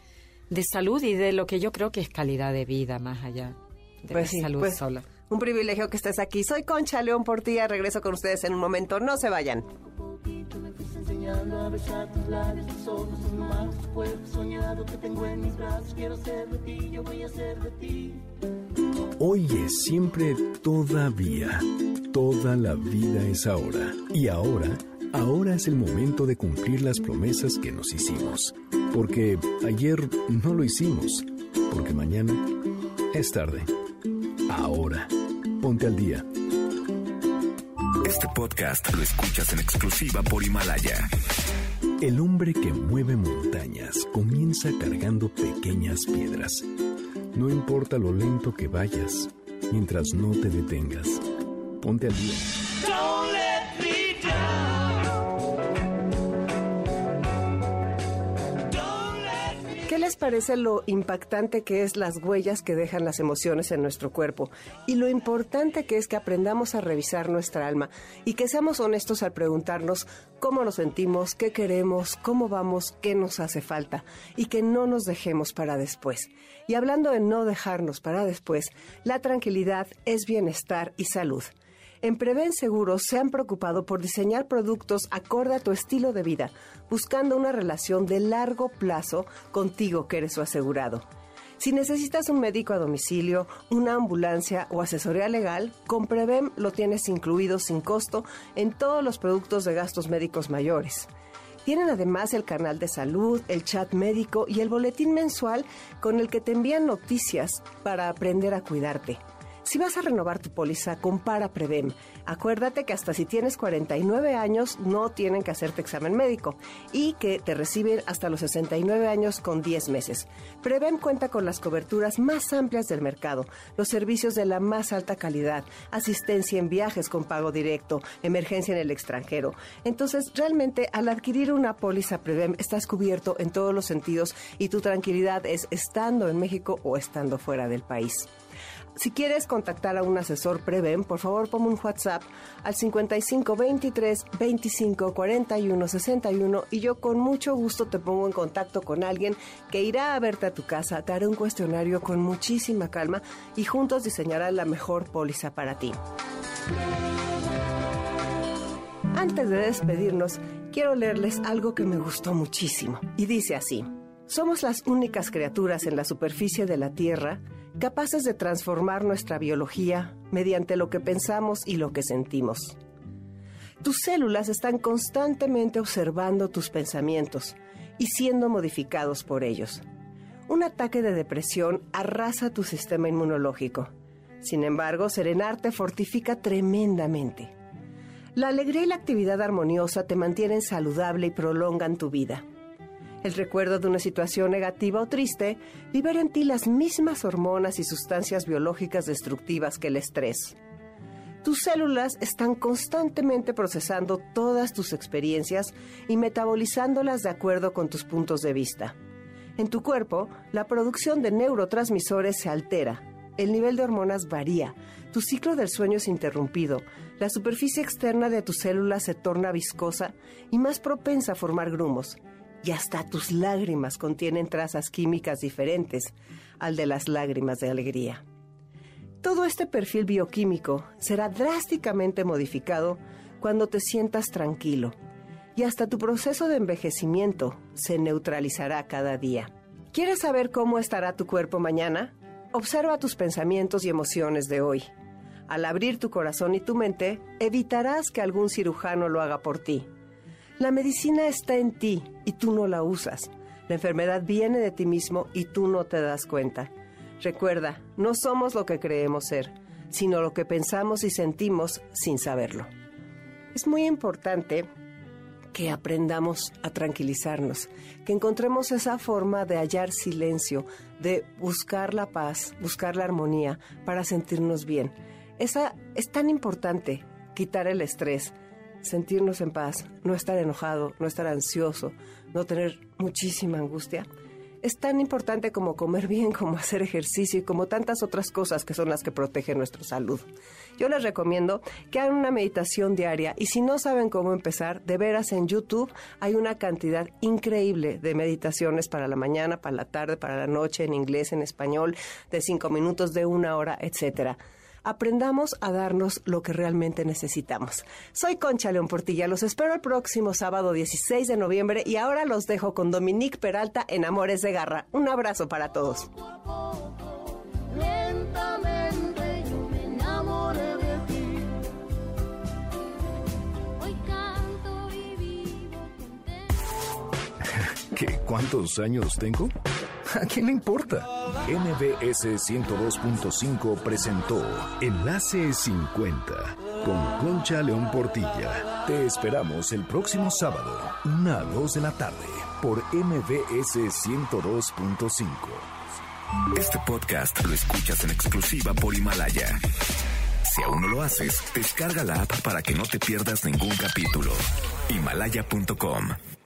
de salud y de lo que yo creo que es calidad de vida más allá de pues la salud pues, sola. Un privilegio que estés aquí. Soy Concha León Portilla. Regreso con ustedes en un momento. No se vayan. Hoy es siempre todavía. Toda la vida es ahora. Y ahora Ahora es el momento de cumplir las promesas que nos hicimos. Porque ayer no lo hicimos. Porque mañana es tarde. Ahora, ponte al día. Este podcast lo escuchas en exclusiva por Himalaya. El hombre que mueve montañas comienza cargando pequeñas piedras. No importa lo lento que vayas, mientras no te detengas. Ponte al día. Les parece lo impactante que es las huellas que dejan las emociones en nuestro cuerpo y lo importante que es que aprendamos a revisar nuestra alma y que seamos honestos al preguntarnos cómo nos sentimos, qué queremos, cómo vamos, qué nos hace falta y que no nos dejemos para después. Y hablando de no dejarnos para después, la tranquilidad es bienestar y salud. En Preven Seguros se han preocupado por diseñar productos acorde a tu estilo de vida, buscando una relación de largo plazo contigo que eres su asegurado. Si necesitas un médico a domicilio, una ambulancia o asesoría legal, con Prevem lo tienes incluido sin costo en todos los productos de gastos médicos mayores. Tienen además el canal de salud, el chat médico y el boletín mensual con el que te envían noticias para aprender a cuidarte. Si vas a renovar tu póliza, compara Prevem. Acuérdate que hasta si tienes 49 años no tienen que hacerte examen médico y que te reciben hasta los 69 años con 10 meses. Prevem cuenta con las coberturas más amplias del mercado, los servicios de la más alta calidad, asistencia en viajes con pago directo, emergencia en el extranjero. Entonces, realmente al adquirir una póliza Prevem estás cubierto en todos los sentidos y tu tranquilidad es estando en México o estando fuera del país. Si quieres contactar a un asesor Preven, por favor ponme un WhatsApp al 55 23 25 41 61 y yo con mucho gusto te pongo en contacto con alguien que irá a verte a tu casa, te haré un cuestionario con muchísima calma y juntos diseñará la mejor póliza para ti. Antes de despedirnos, quiero leerles algo que me gustó muchísimo y dice así. Somos las únicas criaturas en la superficie de la Tierra capaces de transformar nuestra biología mediante lo que pensamos y lo que sentimos. Tus células están constantemente observando tus pensamientos y siendo modificados por ellos. Un ataque de depresión arrasa tu sistema inmunológico. Sin embargo, serenarte fortifica tremendamente. La alegría y la actividad armoniosa te mantienen saludable y prolongan tu vida. El recuerdo de una situación negativa o triste libera en ti las mismas hormonas y sustancias biológicas destructivas que el estrés. Tus células están constantemente procesando todas tus experiencias y metabolizándolas de acuerdo con tus puntos de vista. En tu cuerpo, la producción de neurotransmisores se altera, el nivel de hormonas varía, tu ciclo del sueño es interrumpido, la superficie externa de tus células se torna viscosa y más propensa a formar grumos y hasta tus lágrimas contienen trazas químicas diferentes al de las lágrimas de alegría. Todo este perfil bioquímico será drásticamente modificado cuando te sientas tranquilo y hasta tu proceso de envejecimiento se neutralizará cada día. ¿Quieres saber cómo estará tu cuerpo mañana? Observa tus pensamientos y emociones de hoy. Al abrir tu corazón y tu mente, evitarás que algún cirujano lo haga por ti. La medicina está en ti y tú no la usas. La enfermedad viene de ti mismo y tú no te das cuenta. Recuerda, no somos lo que creemos ser, sino lo que pensamos y sentimos sin saberlo. Es muy importante que aprendamos a tranquilizarnos, que encontremos esa forma de hallar silencio, de buscar la paz, buscar la armonía para sentirnos bien. Esa es tan importante, quitar el estrés, sentirnos en paz, no estar enojado, no estar ansioso, no tener muchísima angustia es tan importante como comer bien, *laughs* como hacer ejercicio y como tantas otras cosas que son las que protegen nuestra salud. Yo les recomiendo que hagan una meditación diaria y si no saben cómo empezar, de veras en YouTube hay una cantidad increíble de meditaciones para la mañana, para la tarde, para la noche, en inglés, en español, de cinco minutos, de una hora, etcétera aprendamos a darnos lo que realmente necesitamos. Soy Concha León Portilla, los espero el próximo sábado 16 de noviembre y ahora los dejo con Dominique Peralta en Amores de Garra. Un abrazo para todos. *laughs* ¿Qué, ¿Cuántos años tengo? *laughs* ¿A quién le importa? NBS 102.5 presentó Enlace 50 con Concha León Portilla. Te esperamos el próximo sábado, una a 2 de la tarde, por MBS 102.5. Este podcast lo escuchas en exclusiva por Himalaya. Si aún no lo haces, descarga la app para que no te pierdas ningún capítulo. Himalaya.com